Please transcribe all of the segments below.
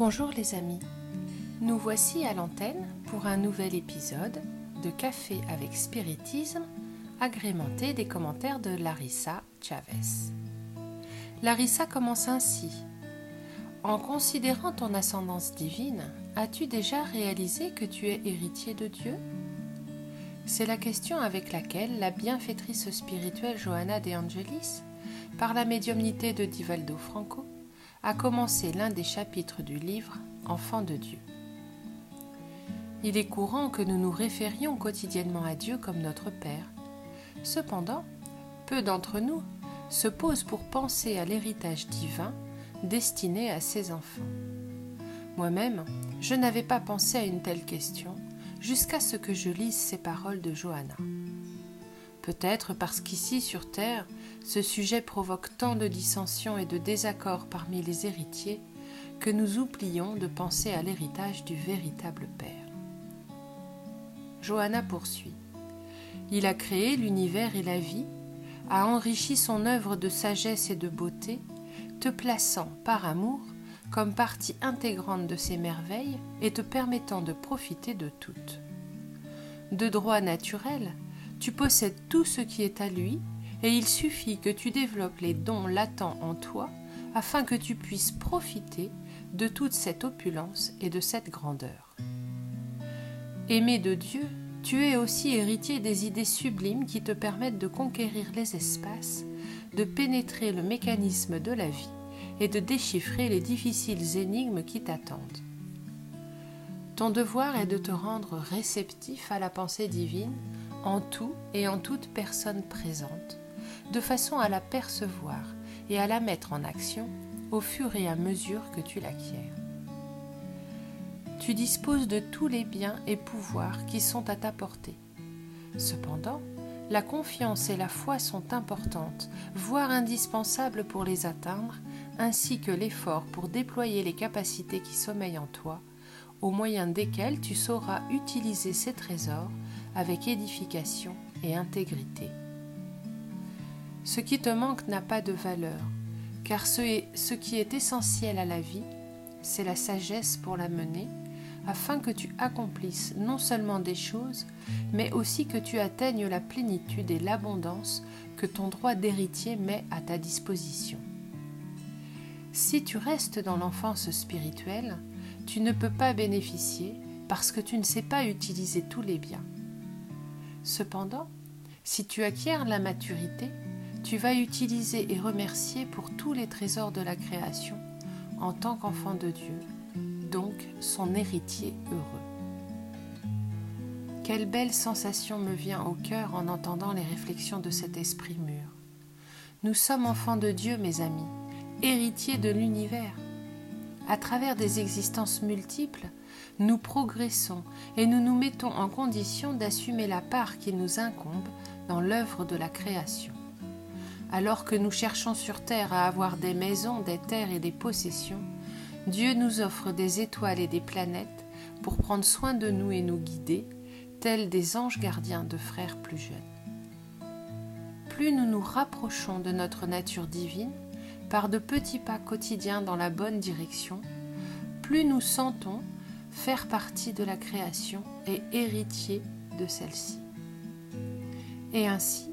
Bonjour les amis, nous voici à l'antenne pour un nouvel épisode de Café avec Spiritisme, agrémenté des commentaires de Larissa Chavez. Larissa commence ainsi. En considérant ton ascendance divine, as-tu déjà réalisé que tu es héritier de Dieu? C'est la question avec laquelle la bienfaitrice spirituelle Johanna De Angelis, par la médiumnité de Divaldo Franco, a commencé l'un des chapitres du livre Enfant de Dieu. Il est courant que nous nous référions quotidiennement à Dieu comme notre Père. Cependant, peu d'entre nous se posent pour penser à l'héritage divin destiné à ses enfants. Moi-même, je n'avais pas pensé à une telle question jusqu'à ce que je lise ces paroles de Johanna. Peut-être parce qu'ici sur Terre, ce sujet provoque tant de dissensions et de désaccords parmi les héritiers que nous oublions de penser à l'héritage du véritable Père. Johanna poursuit. Il a créé l'univers et la vie, a enrichi son œuvre de sagesse et de beauté, te plaçant par amour comme partie intégrante de ses merveilles et te permettant de profiter de toutes. De droit naturel, tu possèdes tout ce qui est à lui et il suffit que tu développes les dons latents en toi afin que tu puisses profiter de toute cette opulence et de cette grandeur. Aimé de Dieu, tu es aussi héritier des idées sublimes qui te permettent de conquérir les espaces, de pénétrer le mécanisme de la vie et de déchiffrer les difficiles énigmes qui t'attendent. Ton devoir est de te rendre réceptif à la pensée divine en tout et en toute personne présente, de façon à la percevoir et à la mettre en action au fur et à mesure que tu l'acquiers. Tu disposes de tous les biens et pouvoirs qui sont à ta portée. Cependant, la confiance et la foi sont importantes, voire indispensables pour les atteindre, ainsi que l'effort pour déployer les capacités qui sommeillent en toi, au moyen desquelles tu sauras utiliser ces trésors avec édification et intégrité. Ce qui te manque n'a pas de valeur, car ce, qui est essentiel à la vie, c'est la sagesse pour la mener, afin que tu accomplisses non seulement des choses, mais aussi que tu atteignes la plénitude et l'abondance que ton droit d'héritier met à ta disposition. Si tu restes dans l'enfance spirituelle, tu ne peux pas bénéficier parce que tu ne sais pas utiliser tous les biens. Cependant, si tu acquiers la maturité, tu vas utiliser et remercier pour tous les trésors de la création en tant qu'enfant de Dieu, donc son héritier heureux. Quelle belle sensation me vient au cœur en entendant les réflexions de cet esprit mûr. Nous sommes enfants de Dieu, mes amis, héritiers de l'univers. À travers des existences multiples, nous progressons et nous nous mettons en condition d'assumer la part qui nous incombe dans l'œuvre de la création. Alors que nous cherchons sur terre à avoir des maisons, des terres et des possessions, Dieu nous offre des étoiles et des planètes pour prendre soin de nous et nous guider, tels des anges gardiens de frères plus jeunes. Plus nous nous rapprochons de notre nature divine, par de petits pas quotidiens dans la bonne direction, plus nous sentons faire partie de la création et héritier de celle-ci. Et ainsi,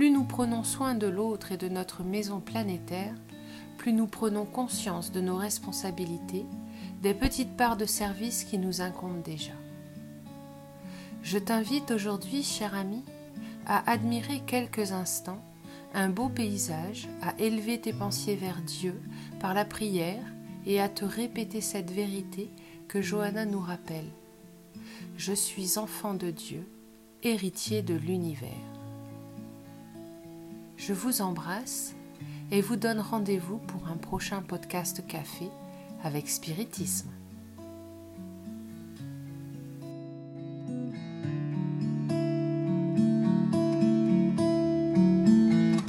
plus nous prenons soin de l'autre et de notre maison planétaire, plus nous prenons conscience de nos responsabilités, des petites parts de service qui nous incombent déjà. Je t'invite aujourd'hui, cher ami, à admirer quelques instants un beau paysage, à élever tes pensées vers Dieu par la prière et à te répéter cette vérité que Johanna nous rappelle. Je suis enfant de Dieu, héritier de l'univers. Je vous embrasse et vous donne rendez-vous pour un prochain podcast café avec spiritisme.